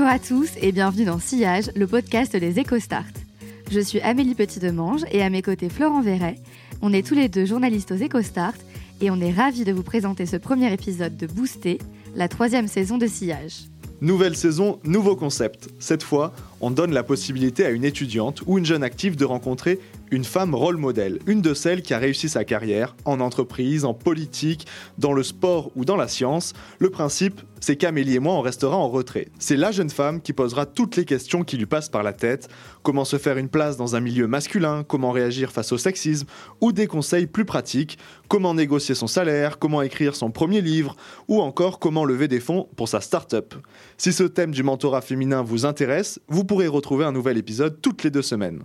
Bonjour à tous et bienvenue dans Sillage, le podcast des EcoStart. Je suis Amélie Petit-Demange et à mes côtés Florent Verret. On est tous les deux journalistes aux EcoStart et on est ravis de vous présenter ce premier épisode de Booster, la troisième saison de Sillage. Nouvelle saison, nouveau concept. Cette fois, on donne la possibilité à une étudiante ou une jeune active de rencontrer une femme rôle modèle, une de celles qui a réussi sa carrière en entreprise, en politique, dans le sport ou dans la science. Le principe, c'est qu'Amélie et moi, on restera en retrait. C'est la jeune femme qui posera toutes les questions qui lui passent par la tête. Comment se faire une place dans un milieu masculin, comment réagir face au sexisme, ou des conseils plus pratiques, comment négocier son salaire, comment écrire son premier livre, ou encore comment lever des fonds pour sa start-up? Si ce thème du mentorat féminin vous intéresse, pourrez retrouver un nouvel épisode toutes les deux semaines.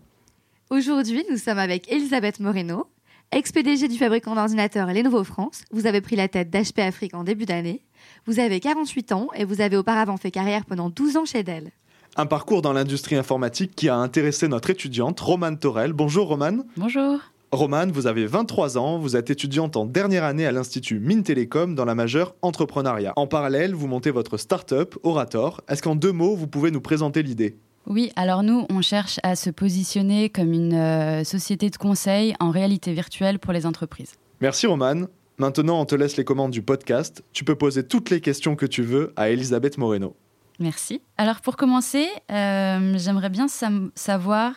Aujourd'hui, nous sommes avec Elisabeth Moreno, ex-PDG du fabricant d'ordinateurs Lenovo France. Vous avez pris la tête d'HP Afrique en début d'année. Vous avez 48 ans et vous avez auparavant fait carrière pendant 12 ans chez Dell. Un parcours dans l'industrie informatique qui a intéressé notre étudiante, Romane Torel. Bonjour Romane. Bonjour. Romane, vous avez 23 ans, vous êtes étudiante en dernière année à l'Institut Mines Télécom dans la majeure entrepreneuriat. En parallèle, vous montez votre start-up, Orator. Est-ce qu'en deux mots, vous pouvez nous présenter l'idée? Oui, alors nous, on cherche à se positionner comme une euh, société de conseil en réalité virtuelle pour les entreprises. Merci Romane. Maintenant, on te laisse les commandes du podcast. Tu peux poser toutes les questions que tu veux à Elisabeth Moreno. Merci. Alors pour commencer, euh, j'aimerais bien savoir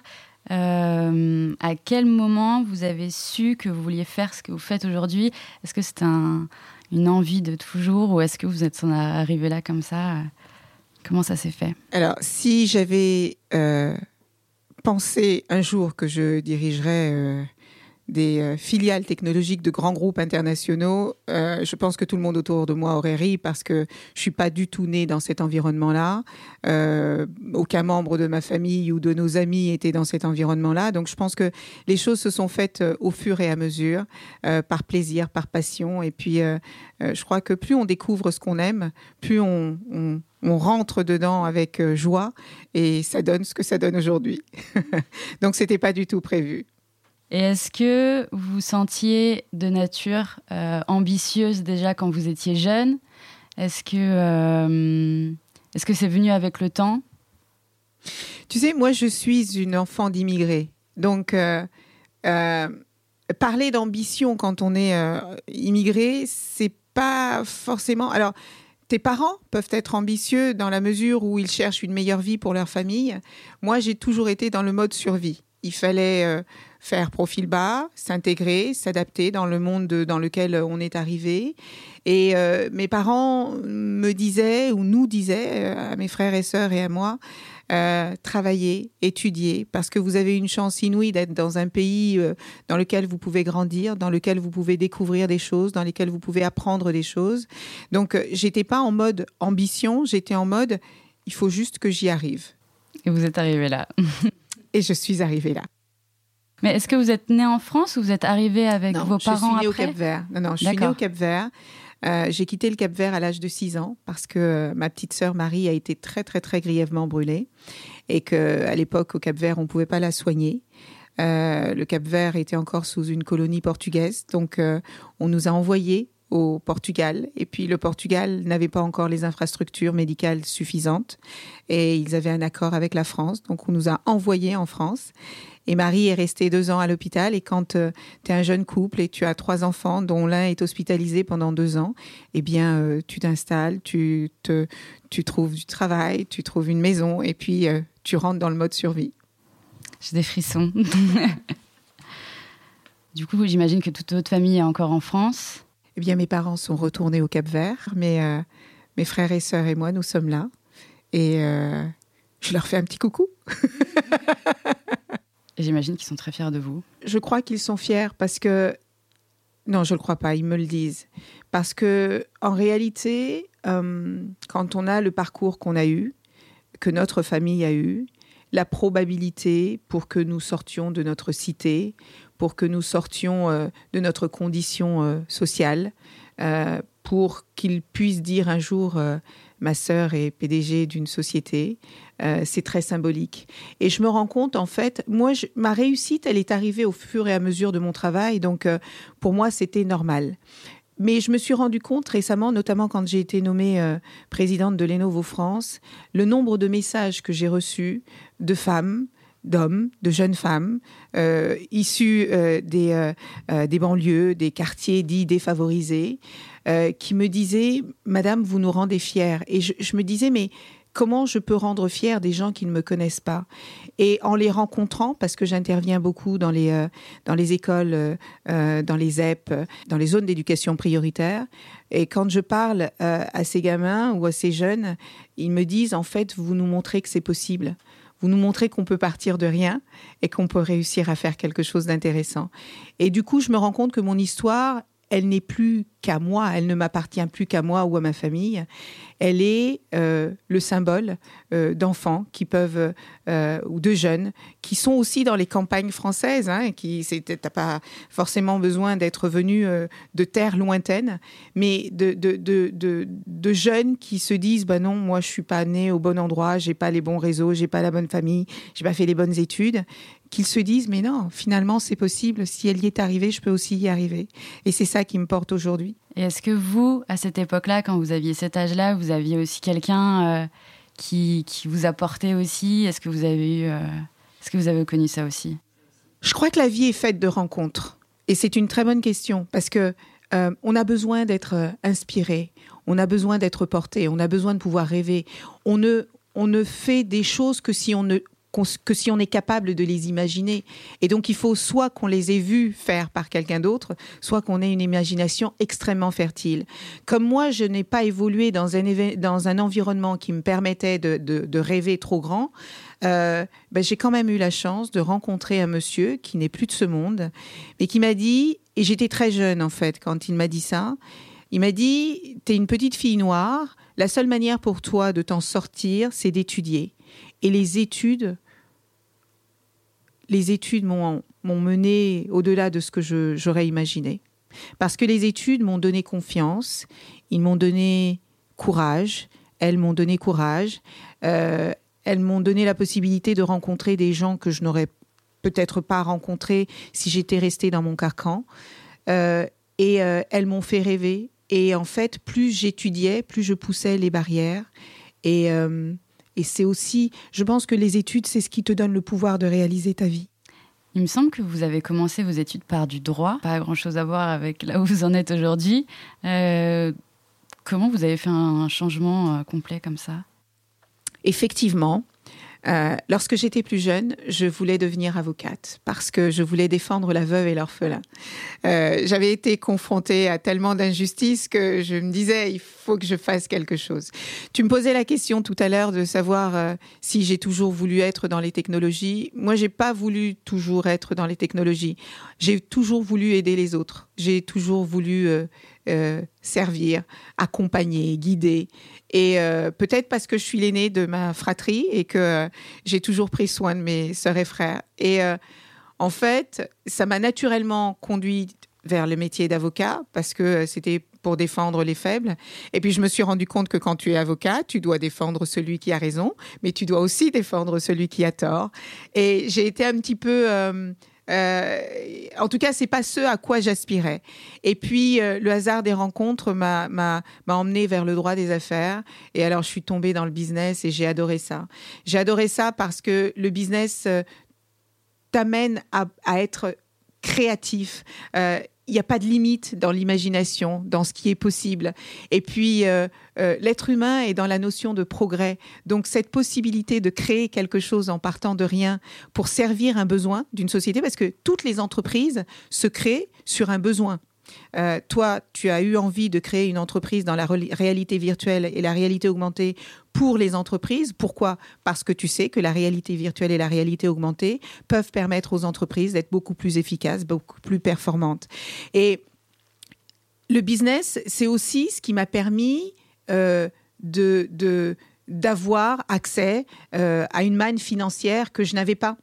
euh, à quel moment vous avez su que vous vouliez faire ce que vous faites aujourd'hui? Est-ce que c'est un- une envie de toujours ou est-ce que vous êtes arrivé là comme ça? Comment ça s'est fait? Alors, si j'avais euh, pensé un jour que je dirigerais euh, des euh, filiales technologiques de grands groupes internationaux, euh, je pense que tout le monde autour de moi aurait ri parce que je suis pas du tout née dans cet environnement-là. Euh, aucun membre de ma famille ou de nos amis était dans cet environnement-là. Donc, je pense que les choses se sont faites au fur et à mesure, par plaisir, par passion. Et puis, je crois que plus on découvre ce qu'on aime, plus on, on- rentre dedans avec joie et ça donne ce que ça donne aujourd'hui. Donc, c'était pas du tout prévu. Et est-ce que vous vous sentiez de nature euh, ambitieuse déjà quand vous étiez jeune? Est-ce que euh, que c'est venu avec le temps? Tu sais, moi, je suis une enfant d'immigrés. Donc, euh, parler d'ambition quand on est immigré, c'est pas forcément. Alors, tes parents peuvent être ambitieux dans la mesure où ils cherchent une meilleure vie pour leur famille. Moi, j'ai toujours été dans le mode survie. Il fallait faire profil bas, s'intégrer, s'adapter dans le monde de- dans lequel on est arrivé. Et euh, mes parents me disaient, ou nous disaient, euh, à mes frères et sœurs et à moi, euh, travailler, étudier, parce que vous avez une chance inouïe d'être dans un pays euh, dans lequel vous pouvez grandir, dans lequel vous pouvez découvrir des choses, dans lesquelles vous pouvez apprendre des choses. Donc, j'étais pas en mode ambition, j'étais en mode il faut juste que j'y arrive. Et vous êtes arrivé là. Et je suis arrivée là. Mais est-ce que vous êtes né en France ou vous êtes arrivé avec non, vos je parents suis née au après Cap Vert. Non, non, je suis née au Cap Vert. Euh, j'ai quitté le Cap Vert à l'âge de 6 ans parce que euh, ma petite sœur Marie a été très, très, très grièvement brûlée et qu'à l'époque, au Cap Vert, on ne pouvait pas la soigner. Euh, le Cap Vert était encore sous une colonie portugaise, donc euh, on nous a envoyés au Portugal. Et puis le Portugal n'avait pas encore les infrastructures médicales suffisantes et ils avaient un accord avec la France, donc on nous a envoyés en France. Et Marie est restée deux ans à l'hôpital. Et quand tu es un jeune couple et tu as trois enfants, dont l'un est hospitalisé pendant deux ans, eh bien, euh, tu t'installes, tu, te, tu trouves du travail, tu trouves une maison et puis euh, tu rentres dans le mode survie. J'ai des frissons. du coup, j'imagine que toute votre famille est encore en France. Eh bien, mes parents sont retournés au Cap Vert, mais euh, mes frères et sœurs et moi, nous sommes là. Et euh, je leur fais un petit coucou. J'imagine qu'ils sont très fiers de vous. Je crois qu'ils sont fiers parce que non, je ne le crois pas. Ils me le disent parce que en réalité, euh, quand on a le parcours qu'on a eu, que notre famille a eu, la probabilité pour que nous sortions de notre cité, pour que nous sortions euh, de notre condition euh, sociale, euh, pour qu'ils puissent dire un jour ma sœur est PDG d'une société, c'est très symbolique. Et je me rends compte, en fait, moi, ma réussite, elle est arrivée au fur et à mesure de mon travail, donc pour moi, c'était normal. Mais je me suis rendu compte récemment, notamment quand j'ai été nommée présidente de Lenovo France, le nombre de messages que j'ai reçus de femmes, d'hommes, de jeunes femmes euh, issus euh, des, des banlieues, des quartiers dits défavorisés, qui me disaient Madame, vous nous rendez fiers. Et je, me disais mais comment je peux rendre fier des gens qui ne me connaissent pas? Et en les rencontrant, parce que j'interviens beaucoup dans les, euh, écoles, euh, euh, dans les ZEP, dans les zones d'éducation prioritaire, et quand je parle à ces gamins ou à ces jeunes, ils me disent, en fait, vous nous montrez que c'est possible. Vous nous montrez qu'on peut partir de rien et qu'on peut réussir à faire quelque chose d'intéressant. Et du coup, je me rends compte que mon histoire, elle n'est plus qu'à moi, elle ne m'appartient plus qu'à moi ou à ma famille. Elle est euh, le symbole euh, d'enfants qui peuvent euh, ou de jeunes qui sont aussi dans les campagnes françaises. Hein, qui t'as pas forcément besoin d'être venu de terres lointaines, mais de de, jeunes qui se disent bah non, moi je suis pas né au bon endroit, j'ai pas les bons réseaux, j'ai pas la bonne famille, j'ai pas fait les bonnes études qu'ils se disent mais non, finalement c'est possible, si elle y est arrivée, je peux aussi y arriver. Et c'est ça qui me porte aujourd'hui. Et est-ce que vous, à cette époque-là, quand vous aviez cet âge-là, vous aviez aussi quelqu'un euh, qui, qui, vous apportait aussi? Est-ce que vous avez eu, euh, est-ce que vous avez connu ça aussi? Je crois que la vie est faite de rencontres. Et c'est une très bonne question parce que euh, on a besoin d'être inspiré, on a besoin d'être porté, on a besoin de pouvoir rêver. On ne, on ne fait des choses que si on ne que si on est capable de les imaginer. Et donc il faut soit qu'on les ait vus faire par quelqu'un d'autre, soit qu'on ait une imagination extrêmement fertile. Comme moi, je n'ai pas évolué dans un, dans un environnement qui me permettait de, de, rêver trop grand, euh, ben, j'ai quand même eu la chance de rencontrer un monsieur qui n'est plus de ce monde, mais qui m'a dit, et j'étais très jeune en fait quand il m'a dit ça, il m'a dit, tu es une petite fille noire, la seule manière pour toi de t'en sortir, c'est d'étudier. Et les études, les études m'ont mené au-delà de ce que j'aurais imaginé. Parce que les études m'ont donné confiance, ils m'ont donné courage, elles m'ont donné courage, euh, elles m'ont donné la possibilité de rencontrer des gens que je n'aurais peut-être pas rencontrés si j'étais restée dans mon carcan. Euh, et euh, elles m'ont fait rêver. Et en fait, plus j'étudiais, plus je poussais les barrières. Et et c'est aussi, je pense que les études, c'est ce qui te donne le pouvoir de réaliser ta vie. Il me semble que vous avez commencé vos études par du droit, pas grand-chose à voir avec là où vous en êtes aujourd'hui. Euh, comment vous avez fait un changement euh, complet comme ça? Effectivement, euh, lorsque j'étais plus jeune, je voulais devenir avocate parce que je voulais défendre la veuve et l'orphelin. Euh, J'avais été confrontée à tellement d'injustices que je me disais il faut que je fasse quelque chose. Tu me posais la question tout à l'heure de savoir euh, si j'ai toujours voulu être dans les technologies. Moi, j'ai pas voulu toujours être dans les technologies. J'ai toujours voulu aider les autres. J'ai toujours voulu euh, servir, accompagner, guider. Et euh, peut-être parce que je suis l'aînée de ma fratrie et que euh, j'ai toujours pris soin de mes sœurs et frères. Et en fait, ça m'a naturellement conduit vers le métier d'avocat parce que c'était pour défendre les faibles. Et puis je me suis rendu compte que quand tu es avocat, tu dois défendre celui qui a raison, mais tu dois aussi défendre celui qui a tort. Et j'ai été un petit peu en tout cas, c'est pas ce à quoi j'aspirais. Et puis, euh, le hasard des rencontres m'a emmené vers le droit des affaires. Et alors, je suis tombée dans le business et j'ai adoré ça. J'ai adoré ça parce que le business euh, t'amène à, être créatif il n'y a pas de limite dans l'imagination, dans ce qui est possible. Et puis, euh, euh, l'être humain est dans la notion de progrès. Donc, cette possibilité de créer quelque chose en partant de rien pour servir un besoin d'une société, parce que toutes les entreprises se créent sur un besoin. Euh, toi, tu as eu envie de créer une entreprise dans la réalité virtuelle et la réalité augmentée pour les entreprises. Pourquoi? Parce que tu sais que la réalité virtuelle et la réalité augmentée peuvent permettre aux entreprises d'être beaucoup plus efficaces, beaucoup plus performantes. Et le business, c'est aussi ce qui m'a permis euh, de, de d'avoir accès euh, à une manne financière que je n'avais pas.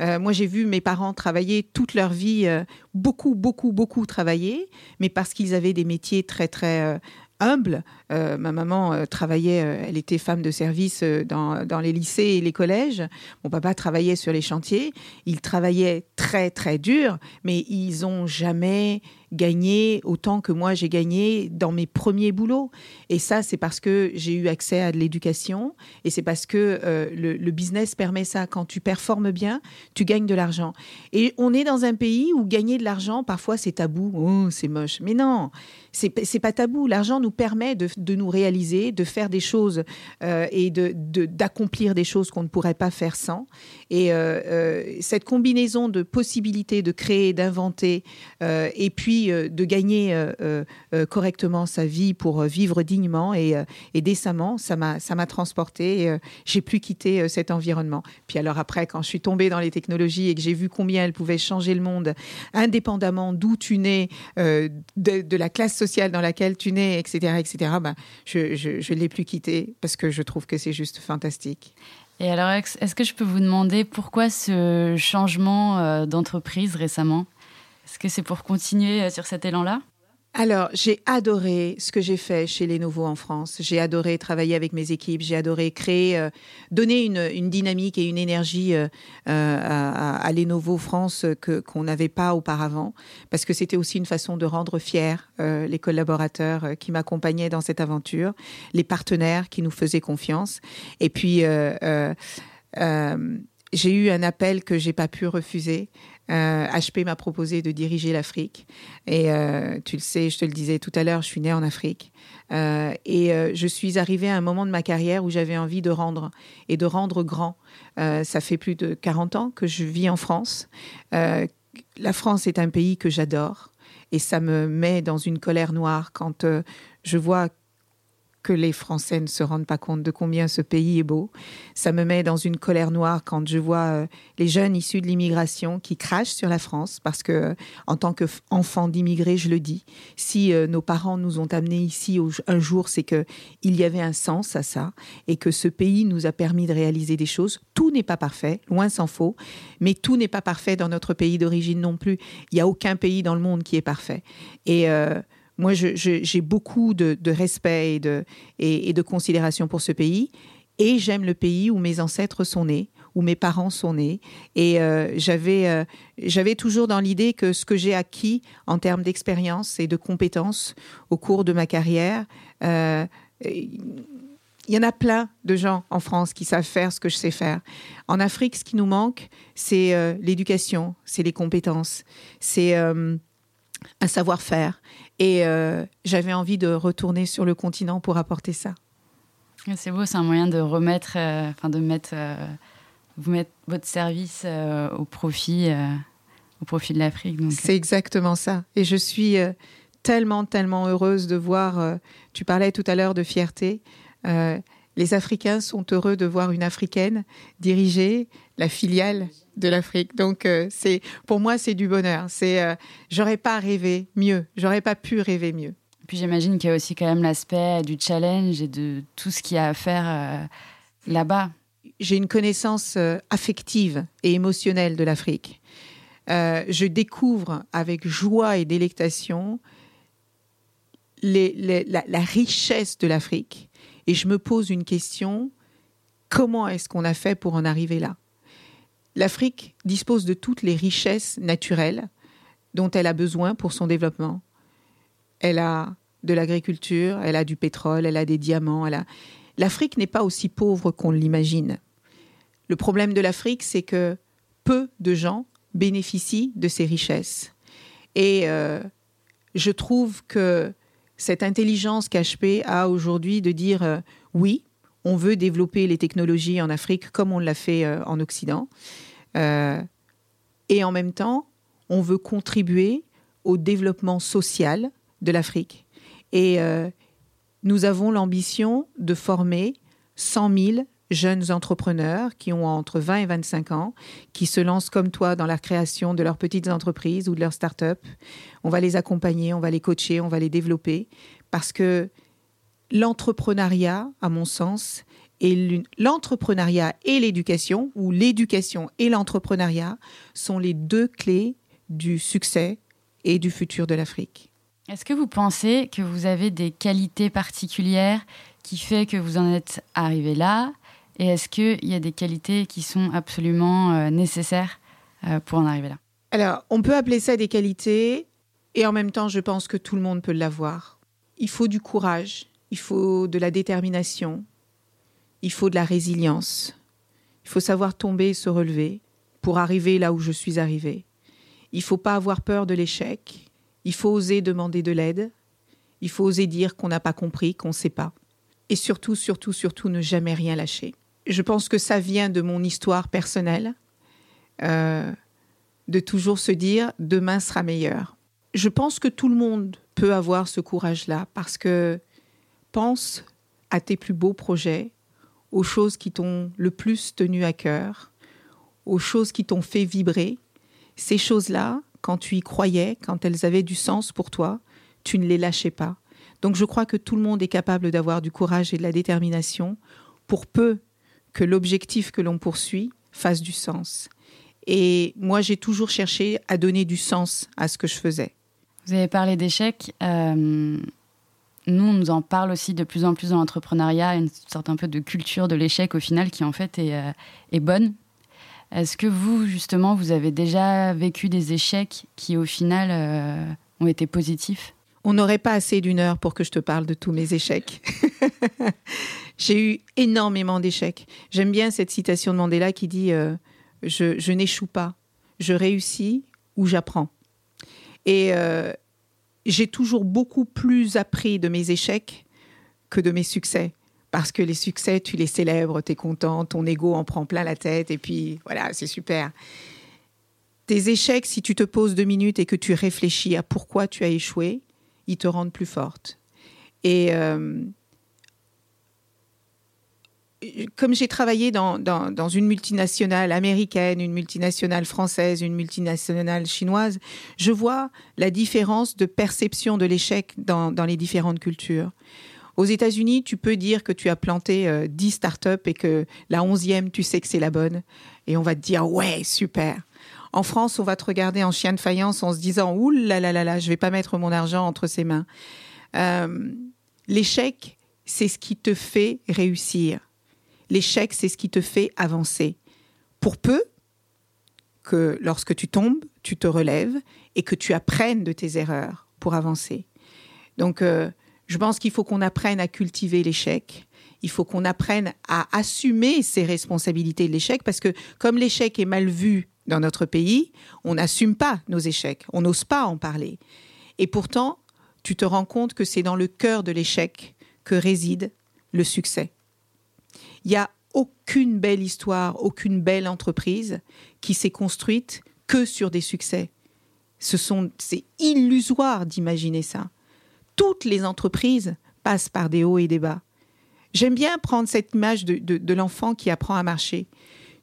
Euh, moi, j'ai vu mes parents travailler toute leur vie, euh, beaucoup, beaucoup, beaucoup travailler, mais parce qu'ils avaient des métiers très, très humbles. ma maman travaillait, elle était femme de service dans, dans, les lycées et les collèges. Mon papa travaillait sur les chantiers. Ils travaillaient très, très dur, mais ils n'ont jamais gagné autant que moi j'ai gagné dans mes premiers boulots. Et ça, c'est parce que j'ai eu accès à de l'éducation et c'est parce que euh, le, business permet ça. Quand tu performes bien, tu gagnes de l'argent. Et on est dans un pays où gagner de l'argent, parfois, c'est tabou. Oh, c'est moche. Mais non, c'est pas tabou. L'argent nous permet de, nous réaliser, de faire des choses euh, et d'accomplir de, des choses qu'on ne pourrait pas faire sans. Et euh, cette combinaison de possibilités de créer, d'inventer, et puis euh, de gagner euh, euh, correctement sa vie pour vivre dignement et, décemment. Ça m'a, ça m'a transporté. j'ai plus quitté cet environnement. Puis alors après, quand je suis tombée dans les technologies et que j'ai vu combien elles pouvaient changer le monde, indépendamment d'où tu nais, de, la classe sociale dans laquelle tu nais, etc., etc., ben, je ne l'ai plus quitté parce que je trouve que c'est juste fantastique. Et alors, est-ce que je peux vous demander pourquoi ce changement d'entreprise récemment? Est-ce que c'est pour continuer euh, sur cet élan-là? Alors, j'ai adoré ce que j'ai fait chez Lenovo en France. J'ai adoré travailler avec mes équipes. J'ai adoré créer, euh, donner une, dynamique et une énergie euh, à, Lenovo France que qu'on n'avait pas auparavant, parce que c'était aussi une façon de rendre fiers les collaborateurs qui m'accompagnaient dans cette aventure, les partenaires qui nous faisaient confiance, et puis. j'ai eu un appel que j'ai pas pu refuser HP euh, m'a proposé de diriger l'Afrique. Et euh, tu le sais, je te le disais tout à l'heure, je suis née en Afrique. Euh, et je suis arrivée à un moment de ma carrière où j'avais envie de rendre et de rendre grand. ça fait plus de 40 ans que je vis en France. la France est un pays que j'adore. Et ça me met dans une colère noire quand je vois que les Français ne se rendent pas compte de combien ce pays est beau. Ça me met dans une colère noire quand je vois euh, les jeunes issus de l'immigration qui crachent sur la France parce que, en tant qu'enfant d'immigrés, je le dis, si euh, nos parents nous ont amenés ici un jour, c'est que il y avait un sens à ça et que ce pays nous a permis de réaliser des choses. Tout n'est pas parfait, loin s'en faut, mais tout n'est pas parfait dans notre pays d'origine non plus. Il n'y a aucun pays dans le monde qui est parfait. Et euh, moi, j'ai beaucoup de, respect et de, considération pour ce pays. Et j'aime le pays où mes ancêtres sont nés, où mes parents sont nés. Et euh, euh, j'avais toujours dans l'idée que ce que j'ai acquis en termes d'expérience et de compétences au cours de ma carrière, euh, il y en a plein de gens en France qui savent faire ce que je sais faire. En Afrique, ce qui nous manque, c'est l'éducation, c'est les compétences, c'est un savoir-faire. Et euh, j'avais envie de retourner sur le continent pour apporter ça. C'est beau, c'est un moyen de remettre, euh, enfin de mettre, euh, vous mettre votre service au profit, au profit de l'Afrique. C'est exactement ça. Et je suis tellement, tellement heureuse de voir. tu parlais tout à l'heure de fierté les Africains sont heureux de voir une Africaine diriger la filiale de l'Afrique. Donc, euh, c'est pour moi, c'est du bonheur. C'est, euh, j'aurais pas rêvé mieux. J'aurais pas pu rêver mieux. Puis j'imagine qu'il y a aussi quand même l'aspect du challenge et de tout ce qu'il y a à faire euh, là-bas. J'ai une connaissance affective et émotionnelle de l'Afrique. je découvre avec joie et délectation la richesse de l'Afrique et je me pose une question, comment est-ce qu'on a fait pour en arriver là? L'Afrique dispose de toutes les richesses naturelles dont elle a besoin pour son développement. Elle a de l'agriculture, elle a du pétrole, elle a des diamants. L'Afrique n'est pas aussi pauvre qu'on l'imagine. Le problème de l'Afrique, c'est que peu de gens bénéficient de ces richesses. Et euh, je trouve que cette intelligence qu'HP a aujourd'hui de dire euh, oui, on veut développer les technologies en Afrique comme on l'a fait euh, en Occident. Euh, et en même temps, on veut contribuer au développement social de l'Afrique. Et nous avons l'ambition de former 100 000 jeunes entrepreneurs qui ont entre 20 et 25 ans, qui se lancent comme toi dans la création de leurs petites entreprises ou de leurs start-up. On va les accompagner, on va les coacher, on va les développer parce que l'entrepreneuriat, à mon sens, et l'entrepreneuriat et l'éducation, ou l'éducation et l'entrepreneuriat, sont les deux clés du succès et du futur de l'Afrique. Est-ce que vous pensez que vous avez des qualités particulières qui fait que vous en êtes arrivé là? Et est-ce qu'il y a des qualités qui sont absolument euh, nécessaires euh, pour en arriver là? Alors, on peut appeler ça des qualités, et en même temps, je pense que tout le monde peut l'avoir. Il faut du courage, il faut de la détermination, il faut de la résilience. Il faut savoir tomber et se relever pour arriver là où je suis arrivé. Il ne faut pas avoir peur de l'échec. Il faut oser demander de l'aide. Il faut oser dire qu'on n'a pas compris, qu'on ne sait pas. Et surtout, surtout, surtout, ne jamais rien lâcher. Je pense que ça vient de mon histoire personnelle, euh, de toujours se dire demain sera meilleur. Je pense que tout le monde peut avoir ce courage-là parce que pense à tes plus beaux projets, aux choses qui t'ont le plus tenu à cœur, aux choses qui t'ont fait vibrer. Ces choses-là, quand tu y croyais, quand elles avaient du sens pour toi, tu ne les lâchais pas. Donc je crois que tout le monde est capable d'avoir du courage et de la détermination pour peu que l'objectif que l'on poursuit fasse du sens. Et moi, j'ai toujours cherché à donner du sens à ce que je faisais. Vous avez parlé d'échecs. Euh, nous, on nous en parle aussi de plus en plus dans l'entrepreneuriat, une sorte un peu de culture de l'échec au final qui en fait est, euh, est bonne. Est-ce que vous, justement, vous avez déjà vécu des échecs qui au final euh, ont été positifs? On n'aurait pas assez d'une heure pour que je te parle de tous mes échecs. J'ai eu énormément d'échecs. J'aime bien cette citation de Mandela qui dit euh, Je, n'échoue pas, je réussis ou j'apprends. Et j'ai toujours beaucoup plus appris de mes échecs que de mes succès. Parce que les succès, tu les célèbres, tu es content, ton ego en prend plein la tête, et puis voilà, c'est super. Tes échecs, si tu te poses deux minutes et que tu réfléchis à pourquoi tu as échoué, ils te rendent plus forte. Et euh, comme j'ai travaillé dans, une multinationale américaine, une multinationale française, une multinationale chinoise, je vois la différence de perception de l'échec dans, les différentes cultures. Aux États-Unis, tu peux dire que tu as planté euh, 10 startups et que la onzième, tu sais que c'est la bonne. Et on va te dire, ouais, super. En France, on va te regarder en chien de faïence en se disant, ouh là là là là, je vais pas mettre mon argent entre ses mains. Euh, l'échec, c'est ce qui te fait réussir L'échec, c'est ce qui te fait avancer. Pour peu que lorsque tu tombes, tu te relèves et que tu apprennes de tes erreurs pour avancer. Donc, euh, je pense qu'il faut qu'on apprenne à cultiver l'échec. Il faut qu'on apprenne à assumer ses responsabilités de l'échec parce que comme l'échec est mal vu dans notre pays, on n'assume pas nos échecs, on n'ose pas en parler. Et pourtant, tu te rends compte que c'est dans le cœur de l'échec que réside le succès. Il n'y a aucune belle histoire, aucune belle entreprise qui s'est construite que sur des succès. Ce c'est illusoire d'imaginer ça. Toutes les entreprises passent par des hauts et des bas. J'aime bien prendre cette image de l'enfant qui apprend à marcher.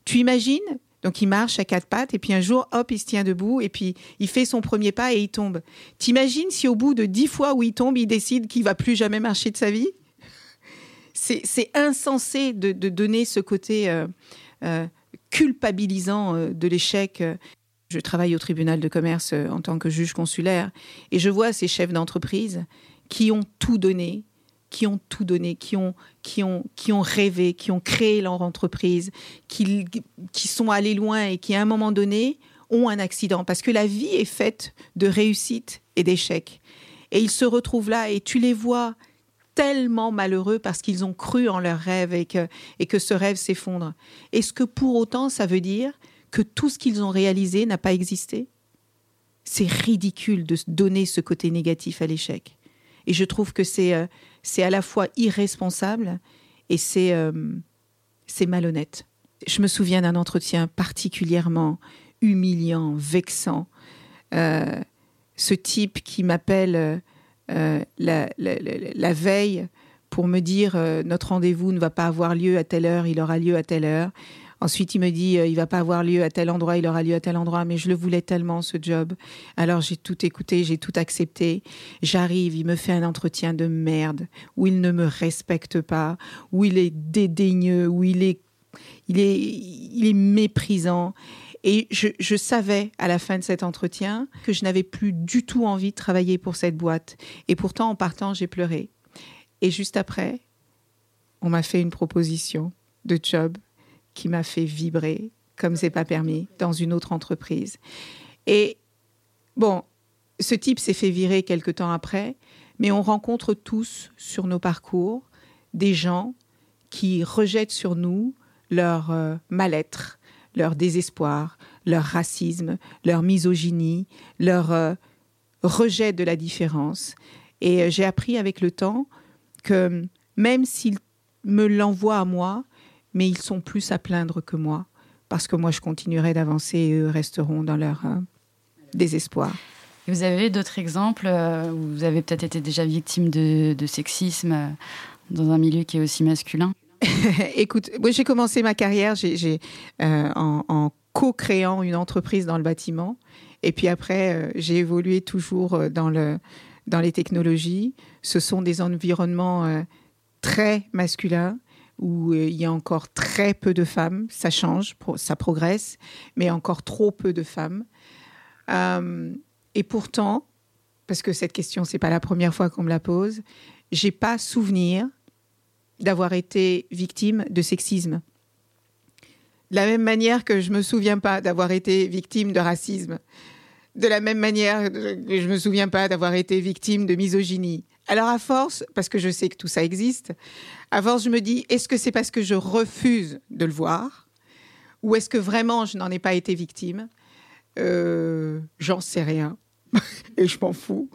Tu imagines, donc il marche à quatre pattes et puis un jour, hop, il se tient debout et puis il fait son premier pas et il tombe. T'imagines si au bout de dix fois où il tombe, il décide qu'il va plus jamais marcher de sa vie? C'est insensé de, donner ce côté euh, euh, culpabilisant euh, de l'échec. Je travaille au tribunal de commerce en tant que juge consulaire et je vois ces chefs d'entreprise qui ont tout donné, qui ont tout donné, qui ont, qui ont, qui ont rêvé, qui ont créé leur entreprise, qui, qui sont allés loin et qui, à un moment donné, ont un accident. Parce que la vie est faite de réussite et d'échecs. Et ils se retrouvent là et tu les vois tellement malheureux parce qu'ils ont cru en leur rêve et que, et que ce rêve s'effondre. Est-ce que pour autant ça veut dire que tout ce qu'ils ont réalisé n'a pas existé? C'est ridicule de donner ce côté négatif à l'échec. Et je trouve que c'est euh, c'est à la fois irresponsable et c'est euh, c'est malhonnête. Je me souviens d'un entretien particulièrement humiliant, vexant. Euh, ce type qui m'appelle euh, la, veille pour me dire notre rendez-vous ne va pas avoir lieu à telle heure, il aura lieu à telle heure. Ensuite, il me dit, il va pas avoir lieu à tel endroit, il aura lieu à tel endroit, mais je le voulais tellement, ce job. Alors, j'ai tout écouté, j'ai tout accepté. J'arrive, il me fait un entretien de merde, où il ne me respecte pas, où il est dédaigneux, où il est, il est, il est méprisant. Et je, savais à la fin de cet entretien que je n'avais plus du tout envie de travailler pour cette boîte. Et pourtant, en partant, j'ai pleuré. Et juste après, on m'a fait une proposition de job qui m'a fait vibrer comme c'est pas permis dans une autre entreprise. Et bon, ce type s'est fait virer quelque temps après, mais on rencontre tous sur nos parcours des gens qui rejettent sur nous leur euh, mal-être, leur désespoir, leur racisme, leur misogynie, leur euh, rejet de la différence. Et euh, j'ai appris avec le temps que même s'ils me l'envoient à moi, mais ils sont plus à plaindre que moi, parce que moi je continuerai d'avancer et eux resteront dans leur euh, désespoir. vous avez d'autres exemples où vous avez peut-être été déjà victime de, sexisme dans un milieu qui est aussi masculin? Écoute, moi j'ai commencé ma carrière j'ai, en, en co-créant une entreprise dans le bâtiment. Et puis après, euh, j'ai évolué toujours euh, dans, le, dans les technologies. Ce sont des environnements euh, très masculins où il y a encore très peu de femmes. Ça change, ça progresse, mais encore trop peu de femmes. et pourtant, parce que cette question, c'est pas la première fois qu'on me la pose, j'ai pas souvenir d'avoir été victime de sexisme. De la même manière que je me souviens pas d'avoir été victime de racisme. De la même manière que je me souviens pas d'avoir été victime de misogynie. Alors à force, parce que je sais que tout ça existe, à force je me dis, est-ce que c'est parce que je refuse de le voir Ou est-ce que vraiment je n'en ai pas été victime? Euh, J'en sais rien. Et je m'en fous.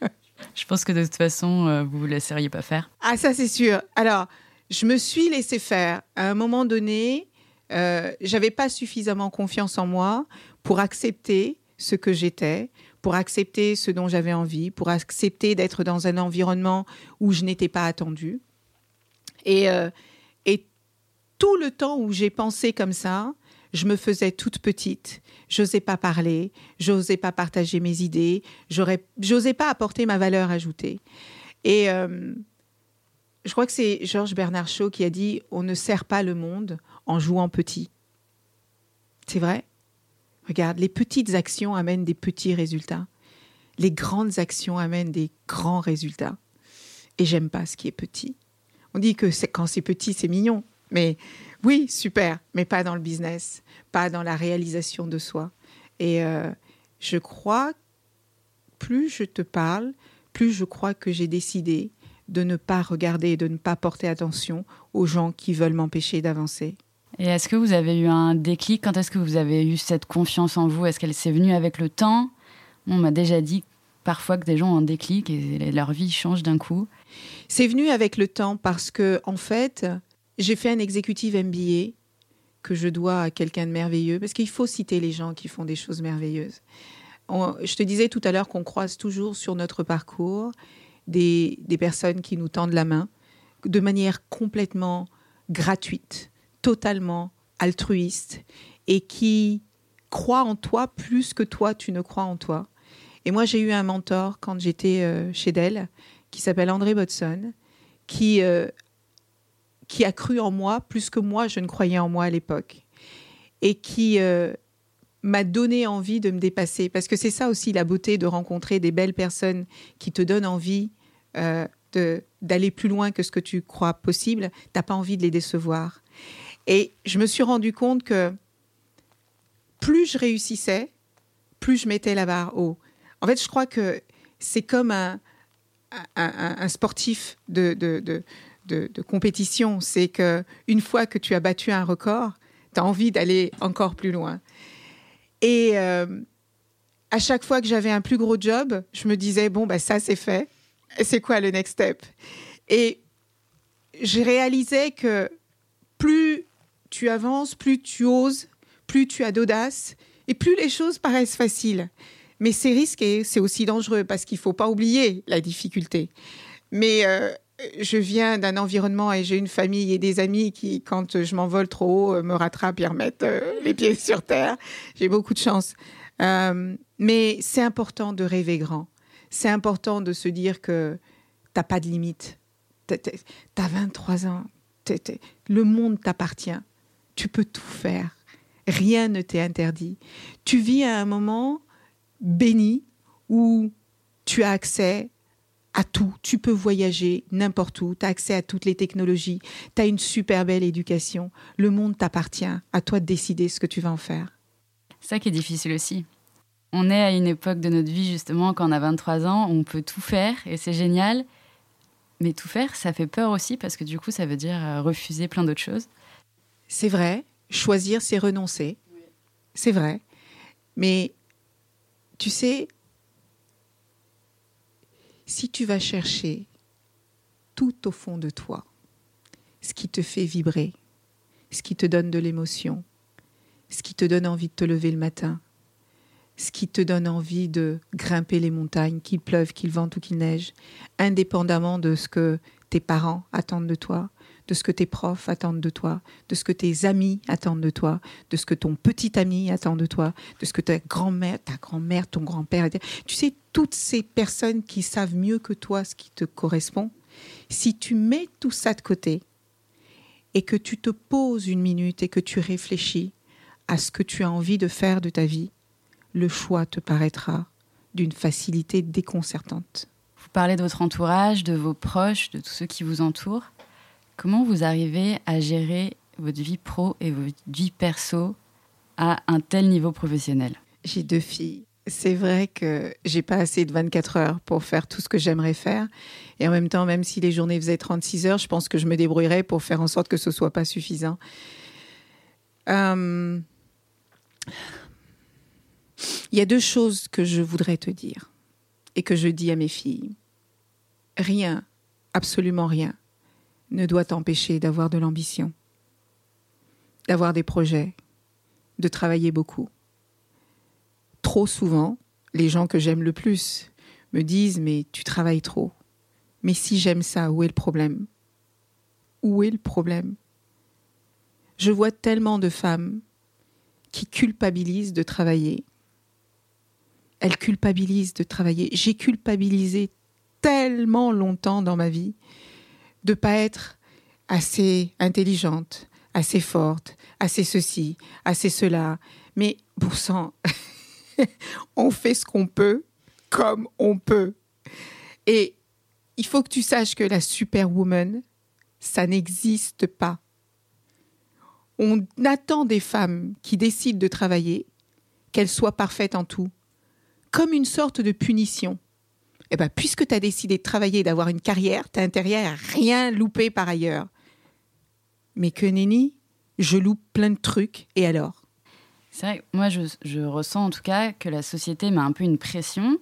je pense que de toute façon, euh, vous ne vous laisseriez pas faire. Ah ça c'est sûr. Alors, je me suis laissé faire. À un moment donné, euh, j'avais pas suffisamment confiance en moi pour accepter ce que j'étais, pour accepter ce dont j'avais envie, pour accepter d'être dans un environnement où je n'étais pas attendue. Et, euh, et tout le temps où j'ai pensé comme ça, je me faisais toute petite. J'osais pas parler, j'osais pas partager mes idées, j'osais pas apporter ma valeur ajoutée. Et euh, je crois que c'est Georges Bernard Shaw qui a dit On ne sert pas le monde en jouant petit. C'est vrai? Regarde, les petites actions amènent des petits résultats. Les grandes actions amènent des grands résultats. Et j'aime pas ce qui est petit. On dit que quand c'est petit, c'est mignon. Mais oui, super, mais pas dans le business, pas dans la réalisation de soi. Et euh, je crois, plus je te parle, plus je crois que j'ai décidé de ne pas regarder et de ne pas porter attention aux gens qui veulent m'empêcher d'avancer. Et est-ce que vous avez eu un déclic? Quand est-ce que vous avez eu cette confiance en vous? Est-ce qu'elle s'est venue avec le temps? On m'a déjà dit parfois que des gens ont un déclic et leur vie change d'un coup. C'est venu avec le temps parce que, en fait, j'ai fait un exécutif MBA que je dois à quelqu'un de merveilleux, parce qu'il faut citer les gens qui font des choses merveilleuses. je te disais tout à l'heure qu'on croise toujours sur notre parcours des, personnes qui nous tendent la main de manière complètement gratuite, totalement altruiste et qui croient en toi plus que toi, tu ne crois en toi. Et moi, j'ai eu un mentor quand j'étais euh, chez Dell qui s'appelle André Bodson, qui, euh, qui a cru en moi plus que moi, je ne croyais en moi à l'époque. Et qui euh, m'a donné envie de me dépasser. Parce que c'est ça aussi la beauté de rencontrer des belles personnes qui te donnent envie d'aller plus loin que ce que tu crois possible. T'as pas envie de les décevoir. Et je me suis rendu compte que plus je réussissais, plus je mettais la barre haut. En fait, je crois que c'est comme un, sportif de compétition. C'est que une fois que tu as battu un record, tu as envie d'aller encore plus loin. Et euh, à chaque fois que j'avais un plus gros job, je me disais, bon, bah, ça, c'est fait. C'est quoi le next step? Et je réalisais que plus tu avances, plus tu oses, plus tu as d'audace, et plus les choses paraissent faciles. Mais c'est risqué, c'est aussi dangereux parce qu'il faut pas oublier la difficulté. Mais euh, je viens d'un environnement et j'ai une famille et des amis qui, quand je m'envole trop haut, euh, me rattrapent et remettent euh, les pieds sur terre. J'ai beaucoup de chance. Mais c'est important de rêver grand. C'est important de se dire que t'as pas de limite. T'as- t'as- T'as 23 ans. Le monde t'appartient. Tu peux tout faire. Rien ne t'est interdit. Tu vis à un moment béni où tu as accès à tout. Tu peux voyager n'importe où. Tu as accès à toutes les technologies. Tu as une super belle éducation. Le monde t'appartient. À toi de décider ce que tu vas en faire. Ça qui est difficile aussi. On est à une époque de notre vie, justement, quand on a 23 ans, on peut tout faire et c'est génial. Mais tout faire, ça fait peur aussi parce que du coup, ça veut dire euh, refuser plein d'autres choses. C'est vrai, choisir, c'est renoncer. C'est vrai. Mais tu sais, si tu vas chercher tout au fond de toi, ce qui te fait vibrer, ce qui te donne de l'émotion, ce qui te donne envie de te lever le matin, ce qui te donne envie de grimper les montagnes, qu'il pleuve, qu'il vente ou qu'il neige, indépendamment de ce que tes parents attendent de toi, de ce que tes profs attendent de toi, de ce que tes amis attendent de toi, de ce que ton petit ami attend de toi, de ce que ta grand-mère, ta grand-mère, ton grand-père, tu sais, toutes ces personnes qui savent mieux que toi ce qui te correspond, si tu mets tout ça de côté et que tu te poses une minute et que tu réfléchis à ce que tu as envie de faire de ta vie, le choix te paraîtra d'une facilité déconcertante. Vous parlez de votre entourage, de vos proches, de tous ceux qui vous entourent. Comment vous arrivez à gérer votre vie pro et votre vie perso à un tel niveau professionnel? J'ai deux filles. C'est vrai que j'ai pas assez de 24 heures pour faire tout ce que j'aimerais faire. Et en même temps, même si les journées faisaient 36 heures, je pense que je me débrouillerais pour faire en sorte que ce soit pas suffisant. Euh, Il y a deux choses que je voudrais te dire et que je dis à mes filles. Rien, absolument rien, ne doit t'empêcher d'avoir de l'ambition, d'avoir des projets, de travailler beaucoup. Trop souvent, les gens que j'aime le plus me disent Mais tu travailles trop. Mais si j'aime ça, où est le problème? Où est le problème? Je vois tellement de femmes qui culpabilisent de travailler. Elles culpabilisent de travailler. J'ai culpabilisé tellement longtemps dans ma vie de pas être assez intelligente, assez forte, assez ceci, assez cela. Mais bon sang, on fait ce qu'on peut comme on peut. Et il faut que tu saches que la superwoman, ça n'existe pas. On attend des femmes qui décident de travailler, qu'elles soient parfaites en tout, comme une sorte de punition. Eh ben, puisque tu as décidé de travailler et d'avoir une carrière, tu as intérêt à rien louper par ailleurs. Mais que nenni, je loupe plein de trucs, et alors? C'est vrai, moi je, je ressens en tout cas que la société met un peu une pression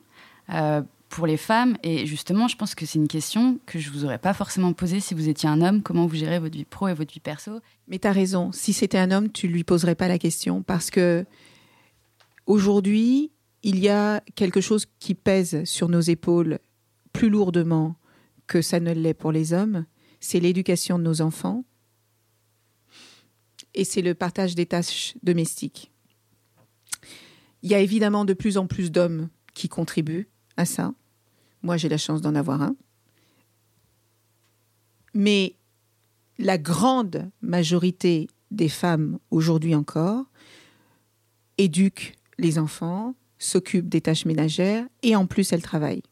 euh, pour les femmes. Et justement, je pense que c'est une question que je vous aurais pas forcément posée si vous étiez un homme. Comment vous gérez votre vie pro et votre vie perso? Mais tu as raison, si c'était un homme, tu lui poserais pas la question, parce que aujourd'hui, il y a quelque chose qui pèse sur nos épaules plus lourdement que ça ne l'est pour les hommes, c'est l'éducation de nos enfants et c'est le partage des tâches domestiques. Il y a évidemment de plus en plus d'hommes qui contribuent à ça. Moi, j'ai la chance d'en avoir un. Mais la grande majorité des femmes aujourd'hui encore éduquent les enfants, s'occupent des tâches ménagères et en plus elles travaillent.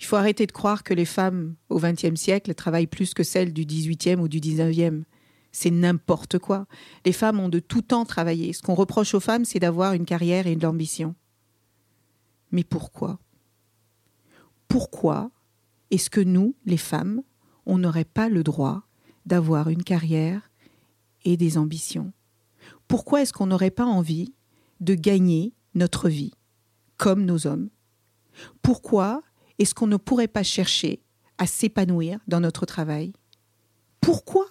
Il faut arrêter de croire que les femmes au XXe siècle travaillent plus que celles du XVIIIe ou du XIXe. C'est n'importe quoi. Les femmes ont de tout temps travaillé. Ce qu'on reproche aux femmes, c'est d'avoir une carrière et de l'ambition. Mais pourquoi? Pourquoi est-ce que nous, les femmes, on n'aurait pas le droit d'avoir une carrière et des ambitions? Pourquoi est-ce qu'on n'aurait pas envie de gagner notre vie comme nos hommes. Pourquoi est-ce qu'on ne pourrait pas chercher à s'épanouir dans notre travail? Pourquoi?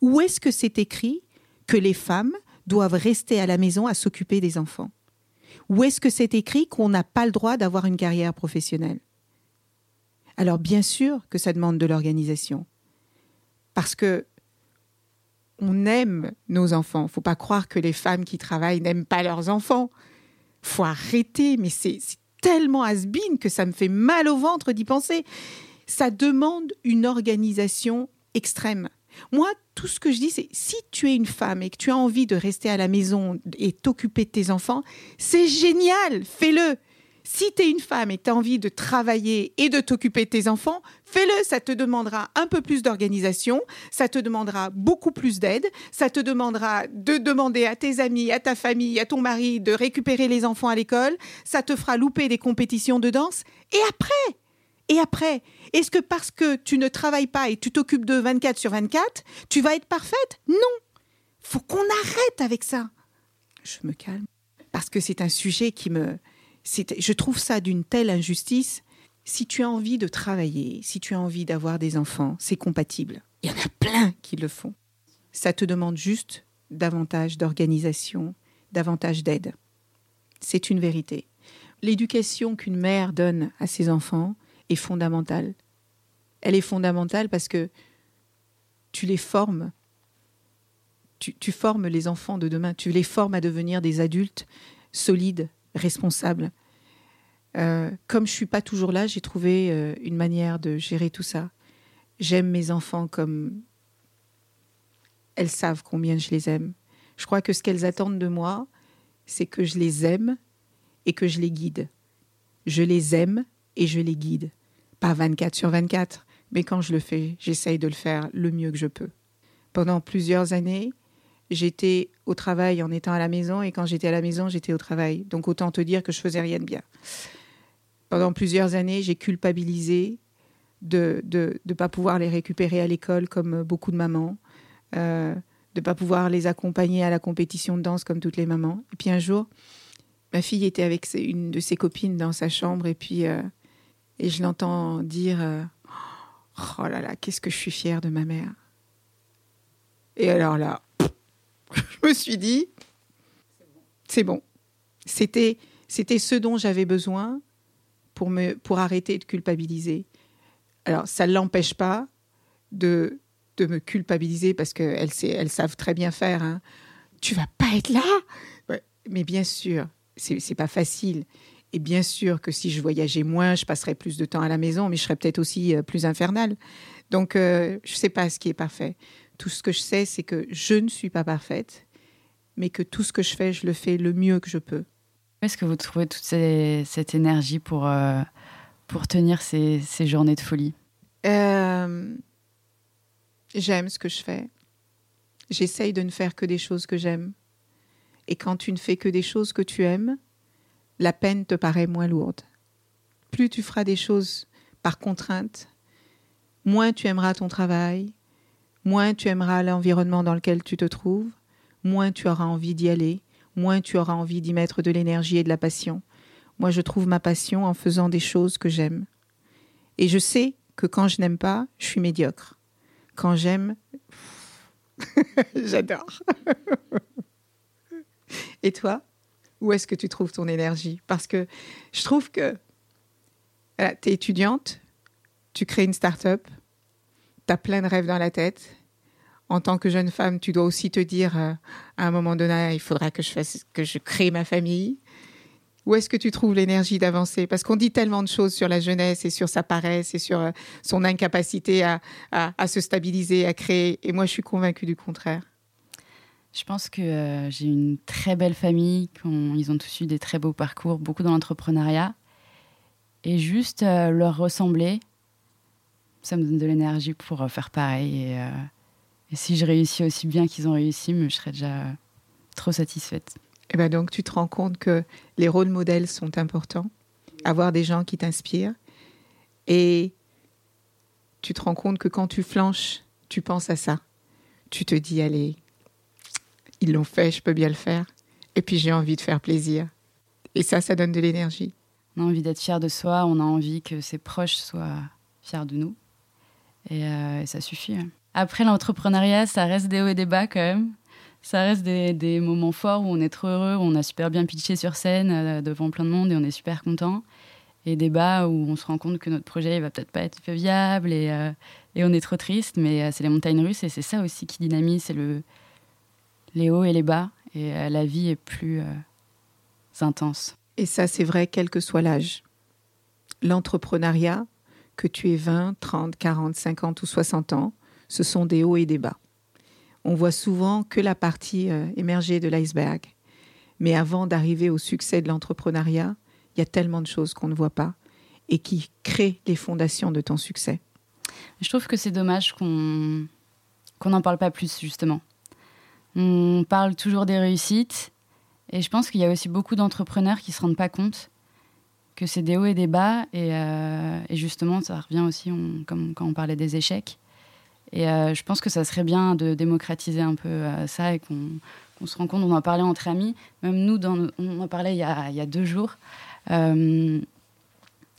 Où est-ce que c'est écrit que les femmes doivent rester à la maison à s'occuper des enfants? Où est-ce que c'est écrit qu'on n'a pas le droit d'avoir une carrière professionnelle? Alors bien sûr que ça demande de l'organisation. Parce que on aime nos enfants. Faut pas croire que les femmes qui travaillent n'aiment pas leurs enfants. Faut arrêter, mais c'est tellement has que ça me fait mal au ventre d'y penser. Ça demande une organisation extrême. Moi, tout ce que je dis, c'est si tu es une femme et que tu as envie de rester à la maison et t'occuper de tes enfants, c'est génial, fais-le. Si tu es une femme et que tu as envie de travailler et de t'occuper de tes enfants, fais-le. Ça te demandera un peu plus d'organisation, ça te demandera beaucoup plus d'aide, ça te demandera de demander à tes amis, à ta famille, à ton mari de récupérer les enfants à l'école, ça te fera louper des compétitions de danse. Et après, et après, est-ce que parce que tu ne travailles pas et tu t'occupes de 24 sur 24, tu vas être parfaite? Non. Faut qu'on arrête avec ça. Je me calme parce que c'est un sujet qui me je trouve ça d'une telle injustice. Si tu as envie de travailler, si tu as envie d'avoir des enfants, c'est compatible. Il y en a plein qui le font. Ça te demande juste davantage d'organisation, davantage d'aide. C'est une vérité. L'éducation qu'une mère donne à ses enfants, est fondamentale. Elle est fondamentale parce que tu les formes. Tu, formes les enfants de demain. Tu les formes à devenir des adultes solides, responsables. Euh, comme je suis pas toujours là, j'ai trouvé euh, une manière de gérer tout ça. J'aime mes enfants comme elles savent combien je les aime. Je crois que ce qu'elles attendent de moi, c'est que je les aime et que je les guide. Je les aime et je les guide. Pas 24 sur 24, mais quand je le fais, j'essaye de le faire le mieux que je peux. Pendant plusieurs années, j'étais au travail en étant à la maison, et quand j'étais à la maison, j'étais au travail. Donc autant te dire que je faisais rien de bien. Pendant plusieurs années, j'ai culpabilisé de ne de, pas pouvoir les récupérer à l'école comme beaucoup de mamans, euh, de ne pas pouvoir les accompagner à la compétition de danse comme toutes les mamans. Et puis un jour, ma fille était avec une de ses copines dans sa chambre, et puis euh, et je l'entends dire euh, Oh là là, qu'est-ce que je suis fière de ma mère. Et alors là, je me suis dit C'est bon. C'était, c'était ce dont j'avais besoin pour, me, pour arrêter de culpabiliser. Alors, ça ne l'empêche pas de, de me culpabiliser parce qu'elles elles savent très bien faire. Hein. Tu vas pas être là? Mais bien sûr, c'est, c'est pas facile. Et bien sûr que si je voyageais moins, je passerais plus de temps à la maison, mais je serais peut-être aussi euh, plus infernale. Donc, euh, je ne sais pas ce qui est parfait. Tout ce que je sais, c'est que je ne suis pas parfaite, mais que tout ce que je fais, je le fais le mieux que je peux. Est-ce que vous trouvez toute cette énergie pour, euh, pour tenir ces, ces, journées de folie? J'aime ce que je fais. J'essaye de ne faire que des choses que j'aime. Et quand tu ne fais que des choses que tu aimes, la peine te paraît moins lourde. Plus tu feras des choses par contrainte, moins tu aimeras ton travail, moins tu aimeras l'environnement dans lequel tu te trouves, moins tu auras envie d'y aller, moins tu auras envie d'y mettre de l'énergie et de la passion. Moi, je trouve ma passion en faisant des choses que j'aime. Et je sais que quand je n'aime pas, je suis médiocre. Quand j'aime, j'adore. et toi où est-ce que tu trouves ton énergie? Parce que je trouve que tu es étudiante, tu crées une start-up, tu as plein de rêves dans la tête. En tant que jeune femme, tu dois aussi te dire euh, à un moment donné, il faudra que je fasse, que je crée ma famille. Où est-ce que tu trouves l'énergie d'avancer? Parce qu'on dit tellement de choses sur la jeunesse et sur sa paresse et sur euh, son incapacité à, à se stabiliser, à créer. Et moi, je suis convaincue du contraire. Je pense que euh, j'ai une très belle famille, ils ont tous eu des très beaux parcours, beaucoup dans l'entrepreneuriat. Et juste leur ressembler, ça me donne de l'énergie pour euh, faire pareil. Et, et, si je réussis aussi bien qu'ils ont réussi, je serais déjà trop satisfaite. Et ben donc tu te rends compte que les rôles modèles sont importants, avoir des gens qui t'inspirent. Et tu te rends compte que quand tu flanches, tu penses à ça. Tu te dis, allez, ils l'ont fait, je peux bien le faire. Et puis j'ai envie de faire plaisir. Et ça, ça donne de l'énergie. On a envie d'être fier de soi, on a envie que ses proches soient fiers de nous. Et, euh, ça suffit. Après, l'entrepreneuriat, ça reste des hauts et des bas quand même. ça reste des, moments forts où on est trop heureux, où on a super bien pitché sur scène euh, devant plein de monde et on est super content. Et des bas où on se rend compte que notre projet il va peut-être pas être viable et, euh, et on est trop triste. Mais c'est les montagnes russes et c'est ça aussi qui dynamise, c'est le, les hauts et les bas. Et la vie est plus intense. Et ça, c'est vrai, quel que soit l'âge. L'entrepreneuriat, que tu aies 20, 30, 40, 50 ou 60 ans, ce sont des hauts et des bas on voit souvent que la partie euh, émergée de l'iceberg. Mais avant d'arriver au succès de l'entrepreneuriat, il y a tellement de choses qu'on ne voit pas et qui créent les fondations de ton succès. Je trouve que c'est dommage qu'on qu'on n'en parle pas plus, justement. On parle toujours des réussites, et je pense qu'il y a aussi beaucoup d'entrepreneurs qui ne se rendent pas compte que c'est des hauts et des bas, et, euh, justement, ça revient aussi, comme quand on parlait des échecs. Et euh, je pense que ça serait bien de démocratiser un peu euh, ça et qu'on se rend compte, on en parlait entre amis, même nous, on en parlait il y a, il y a deux jours. Rien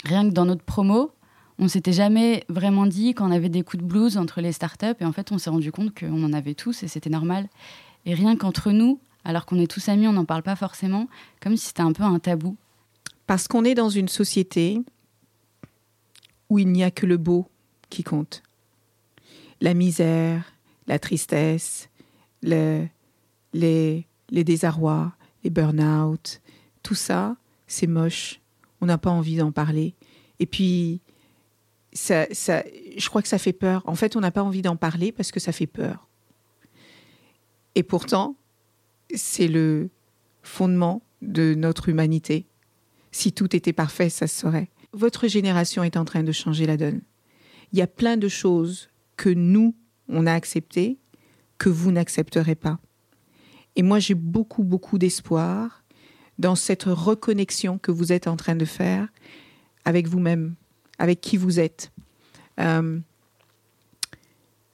que dans notre promo, on s'était jamais vraiment dit qu'on avait des coups de blues entre les startups et en fait on s'est rendu compte qu'on en avait tous et c'était normal. Et rien qu'entre nous, alors qu'on est tous amis, on n'en parle pas forcément, comme si c'était un peu un tabou. Parce qu'on est dans une société où il n'y a que le beau qui compte la misère, la tristesse, le, les, les désarrois, les burn-out, tout ça, c'est moche. On n'a pas envie d'en parler. Et puis, ça, je crois que ça fait peur. En fait, on n'a pas envie d'en parler parce que ça fait peur. Et pourtant, c'est le fondement de notre humanité. Si tout était parfait, ça se serait. Votre génération est en train de changer la donne. Il y a plein de choses que nous, on a accepté, que vous n'accepterez pas. Et moi, j'ai beaucoup, beaucoup d'espoir dans cette reconnexion que vous êtes en train de faire avec vous-même, avec qui vous êtes. Euh,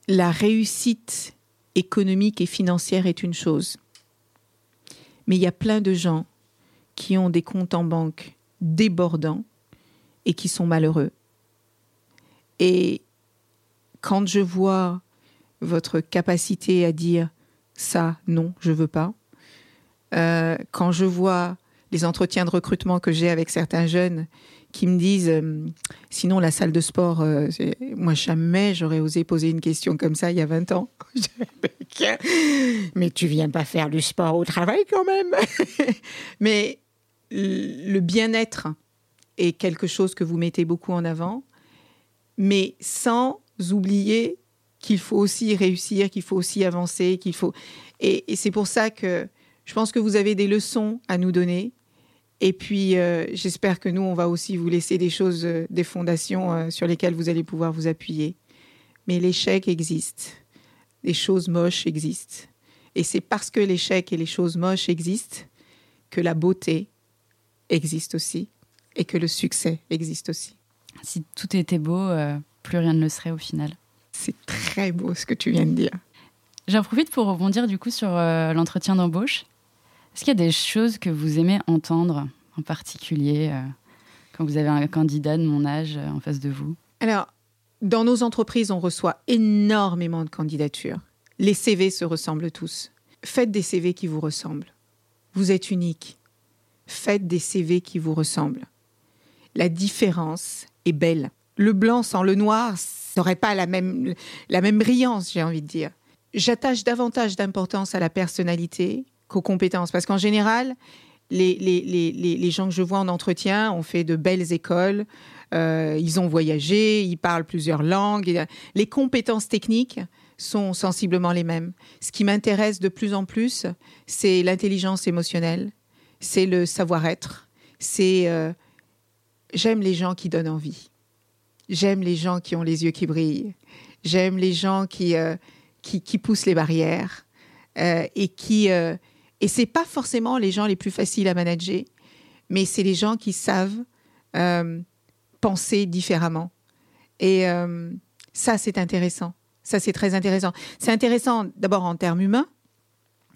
la réussite économique et financière est une chose. Mais il y a plein de gens qui ont des comptes en banque débordants et qui sont malheureux. Et quand je vois votre capacité à dire ça, non, je veux pas, euh, quand je vois les entretiens de recrutement que j'ai avec certains jeunes qui me disent euh, sinon la salle de sport euh, moi jamais j'aurais osé poser une question comme ça il y a 20 ans mais tu viens pas faire du sport au travail quand même mais le bien-être est quelque chose que vous mettez beaucoup en avant mais sans oublier qu'il faut aussi réussir, qu'il faut aussi avancer, qu'il faut. Et, c'est pour ça que je pense que vous avez des leçons à nous donner. Et puis, euh, j'espère que nous, on va aussi vous laisser des choses, euh, des fondations euh, sur lesquelles vous allez pouvoir vous appuyer. Mais l'échec existe. Les choses moches existent. Et c'est parce que l'échec et les choses moches existent que la beauté existe aussi et que le succès existe aussi. Si tout était beau, plus rien ne le serait au final. C'est très beau ce que tu viens de dire. J'en profite pour rebondir du coup sur euh, l'entretien d'embauche. Est-ce qu'il y a des choses que vous aimez entendre en particulier euh, quand vous avez un candidat de mon âge euh, en face de vous? Alors, dans nos entreprises, on reçoit énormément de candidatures. Les CV se ressemblent tous. Faites des CV qui vous ressemblent. Vous êtes unique. Faites des CV qui vous ressemblent. La différence est belle le blanc sans le noir n'aurait pas la même, la même brillance, j'ai envie de dire. J'attache davantage d'importance à la personnalité qu'aux compétences, parce qu'en général, les, les, gens que je vois en entretien ont fait de belles écoles, euh, ils ont voyagé, ils parlent plusieurs langues. Les compétences techniques sont sensiblement les mêmes. Ce qui m'intéresse de plus en plus, c'est l'intelligence émotionnelle, c'est le savoir-être, c'est euh, j'aime les gens qui donnent envie. J'aime les gens qui ont les yeux qui brillent. J'aime les gens qui, euh, qui, poussent les barrières euh, et qui et c'est pas forcément les gens les plus faciles à manager, mais c'est les gens qui savent penser différemment. Et ça, c'est intéressant. Ça, c'est très intéressant. C'est intéressant d'abord en termes humains,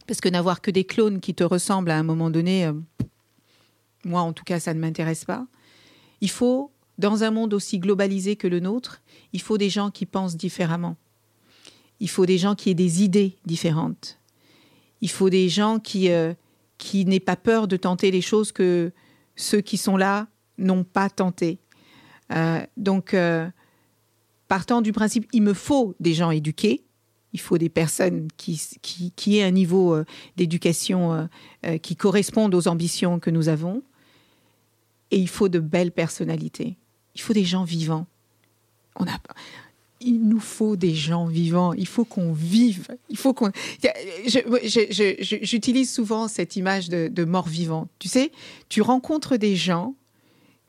parce que n'avoir que des clones qui te ressemblent à un moment donné, moi en tout cas, ça ne m'intéresse pas. Il faut dans un monde aussi globalisé que le nôtre, il faut des gens qui pensent différemment. Il faut des gens qui aient des idées différentes. Il faut des gens qui, euh, qui n'aient pas peur de tenter les choses que ceux qui sont là n'ont pas tenté. Euh, donc, euh, partant du principe, il me faut des gens éduqués, il faut des personnes qui, qui, qui aient un niveau euh, d'éducation euh, euh, qui corresponde aux ambitions que nous avons, et il faut de belles personnalités. Il faut des gens vivants. On a, il nous faut des gens vivants. Il faut qu'on vive. Il faut qu'on. J'utilise souvent cette image de, de mort vivant. Tu sais, tu rencontres des gens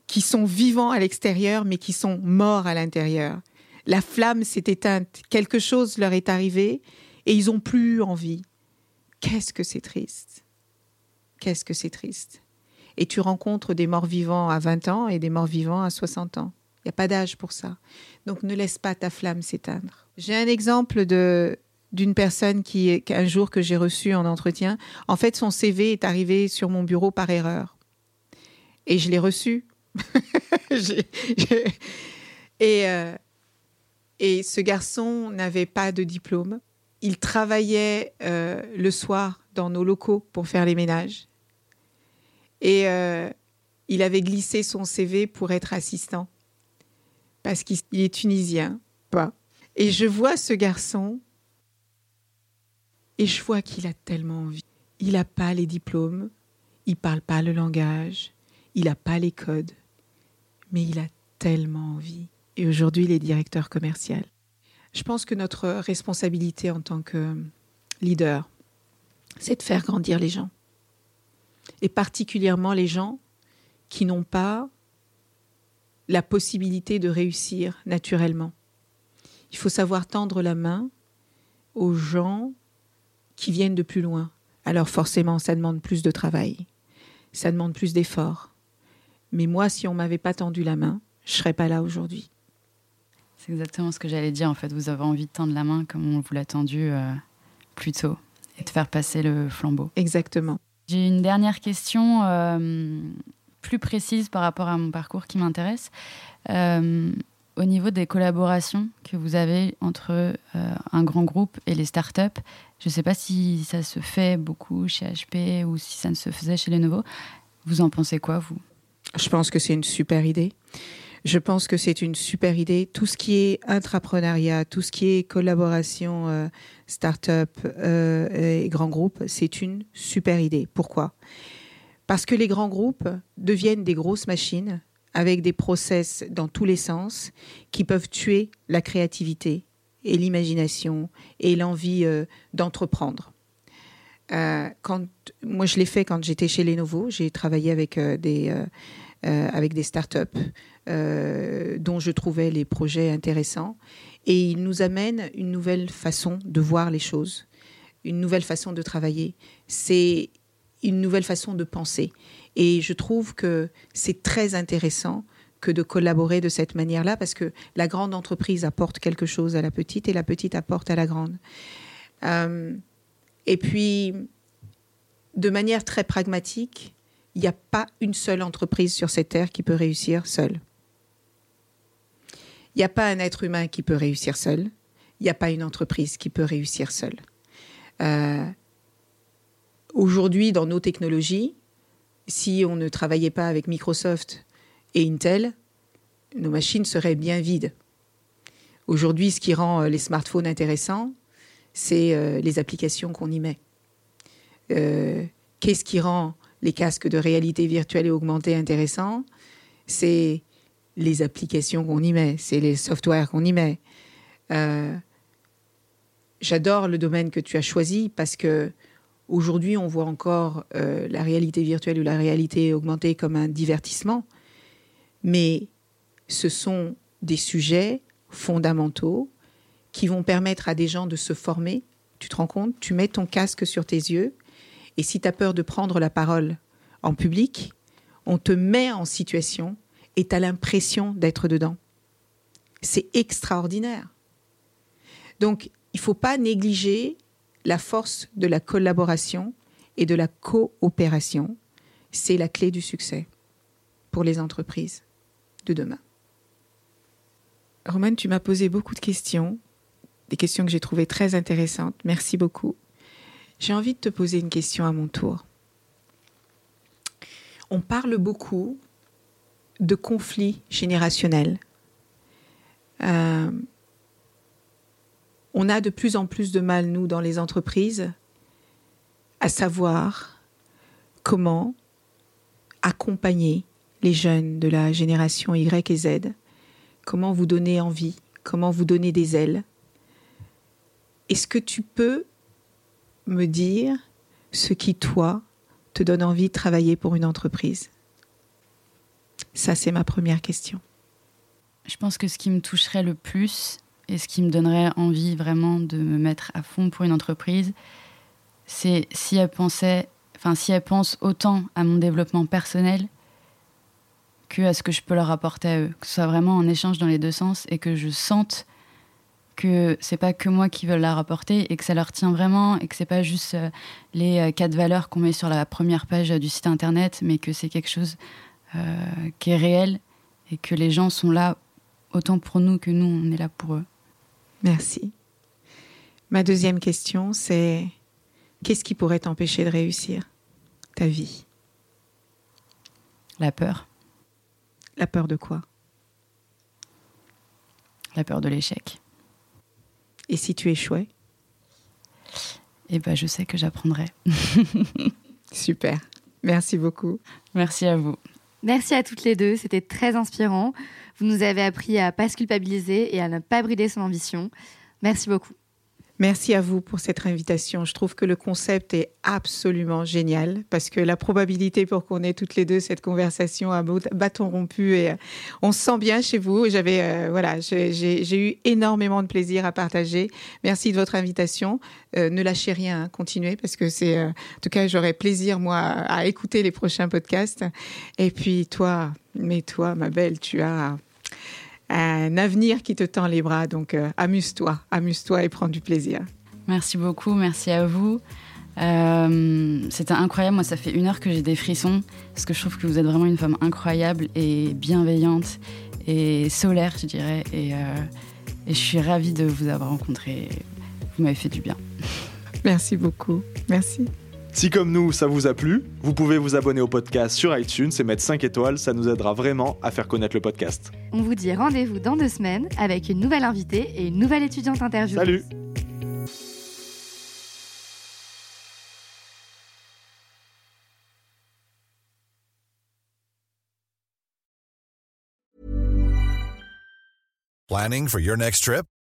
qui sont vivants à l'extérieur, mais qui sont morts à l'intérieur. La flamme s'est éteinte, quelque chose leur est arrivé et ils ont plus envie. Qu'est-ce que c'est triste Qu'est-ce que c'est triste Et tu rencontres des morts vivants à 20 ans et des morts vivants à 60 ans. Il n'y a pas d'âge pour ça. Donc ne laisse pas ta flamme s'éteindre. J'ai un exemple de d'une personne qui qu'un jour que j'ai reçu en entretien. En fait, son CV est arrivé sur mon bureau par erreur. Et je l'ai reçu. Et, euh, et ce garçon n'avait pas de diplôme. Il travaillait euh, le soir dans nos locaux pour faire les ménages. Et euh, il avait glissé son CV pour être assistant. Parce qu'il il est tunisien, pas. Et je vois ce garçon et je vois qu'il a tellement envie. Il n'a pas les diplômes, il parle pas le langage, il n'a pas les codes, mais il a tellement envie. Et aujourd'hui, il est directeur commercial. Je pense que notre responsabilité en tant que leader, c'est de faire grandir les gens. Et particulièrement les gens qui n'ont pas la possibilité de réussir naturellement. Il faut savoir tendre la main aux gens qui viennent de plus loin. Alors forcément, ça demande plus de travail, ça demande plus d'efforts. Mais moi, si on m'avait pas tendu la main, je serais pas là aujourd'hui. C'est exactement ce que j'allais dire. En fait, vous avez envie de tendre la main comme on vous l'a tendu euh, plus tôt et de faire passer le flambeau. Exactement. J'ai une dernière question euh, plus précise par rapport à mon parcours qui m'intéresse. Euh, au niveau des collaborations que vous avez entre euh, un grand groupe et les startups, je ne sais pas si ça se fait beaucoup chez HP ou si ça ne se faisait chez Lenovo. Vous en pensez quoi, vous? Je pense que c'est une super idée. Je pense que c'est une super idée. Tout ce qui est intrapreneuriat, tout ce qui est collaboration euh, start-up euh, et grands groupes, c'est une super idée. Pourquoi? Parce que les grands groupes deviennent des grosses machines avec des process dans tous les sens qui peuvent tuer la créativité et l'imagination et l'envie euh, d'entreprendre. Quand moi je l'ai fait quand j'étais chez Lenovo, j'ai travaillé avec des avec des startups dont je trouvais les projets intéressants et ils nous amènent une nouvelle façon de voir les choses, une nouvelle façon de travailler. C'est une nouvelle façon de penser et je trouve que c'est très intéressant que de collaborer de cette manière-là parce que la grande entreprise apporte quelque chose à la petite et la petite apporte à la grande. Euh, et puis, de manière très pragmatique, il n'y a pas une seule entreprise sur cette terre qui peut réussir seule. Il n'y a pas un être humain qui peut réussir seul. Il n'y a pas une entreprise qui peut réussir seule. Euh, Aujourd'hui, dans nos technologies, si on ne travaillait pas avec Microsoft et Intel, nos machines seraient bien vides. Aujourd'hui, ce qui rend euh, les smartphones intéressants, c'est euh, les applications qu'on y met. Qu'est-ce qui rend les casques de réalité virtuelle et augmentée intéressants? C'est les applications qu'on y met, c'est les softwares qu'on y met. Euh, J'adore le domaine que tu as choisi parce que aujourd'hui, on voit encore euh, la réalité virtuelle ou la réalité augmentée comme un divertissement, mais ce sont des sujets fondamentaux qui vont permettre à des gens de se former. Tu te rends compte? Tu mets ton casque sur tes yeux et si tu as peur de prendre la parole en public, on te met en situation et tu as l'impression d'être dedans. C'est extraordinaire. Donc, il ne faut pas négliger la force de la collaboration et de la coopération. C'est la clé du succès pour les entreprises de demain. Roman, tu m'as posé beaucoup de questions, des questions que j'ai trouvées très intéressantes. Merci beaucoup. J'ai envie de te poser une question à mon tour. On parle beaucoup de conflits générationnels. Euh, on a de plus en plus de mal, nous, dans les entreprises, à savoir comment accompagner les jeunes de la génération Y et Z, comment vous donner envie, comment vous donner des ailes. Est-ce que tu peux me dire ce qui, toi, te donne envie de travailler pour une entreprise? Ça, c'est ma première question. Je pense que ce qui me toucherait le plus et ce qui me donnerait envie vraiment de me mettre à fond pour une entreprise, c'est si elle pensait, enfin si pense autant à mon développement personnel que à ce que je peux leur apporter à eux, que ce soit vraiment un échange dans les deux sens et que je sente que c'est pas que moi qui veux la rapporter et que ça leur tient vraiment et que c'est pas juste euh, les euh, quatre valeurs qu'on met sur la première page du site internet, mais que c'est quelque chose euh, qui est réel et que les gens sont là autant pour nous que nous on est là pour eux. Merci. Ma deuxième question, c'est qu'est-ce qui pourrait t'empêcher de réussir ta vie? La peur. La peur de quoi? La peur de l'échec. Et si tu échouais? Eh ben, je sais que j'apprendrai. Super. Merci beaucoup. Merci à vous. Merci à toutes les deux, c'était très inspirant. Vous nous avez appris à pas se culpabiliser et à ne pas brider son ambition. Merci beaucoup. Merci à vous pour cette invitation. Je trouve que le concept est absolument génial parce que la probabilité pour qu'on ait toutes les deux cette conversation à bâton rompu et euh, on se sent bien chez vous. J'avais euh, voilà, j'ai eu énormément de plaisir à partager. Merci de votre invitation. Euh, ne lâchez rien, hein. continuez parce que c'est en tout cas j'aurai plaisir moi à écouter les prochains podcasts. Et puis toi, mais toi, ma belle, tu as un avenir qui te tend les bras. Donc euh, amuse-toi, amuse-toi et prends du plaisir. Merci beaucoup, merci à vous. Euh, c'était incroyable, moi ça fait une heure que j'ai des frissons, parce que je trouve que vous êtes vraiment une femme incroyable et bienveillante et solaire, je dirais. Et, euh, et je suis ravie de vous avoir rencontré. Vous m'avez fait du bien. Merci beaucoup. Merci. Si comme nous, ça vous a plu, vous pouvez vous abonner au podcast sur iTunes et mettre 5 étoiles, ça nous aidera vraiment à faire connaître le podcast. On vous dit rendez-vous dans deux semaines avec une nouvelle invitée et une nouvelle étudiante interview. Salut Planning for your next trip?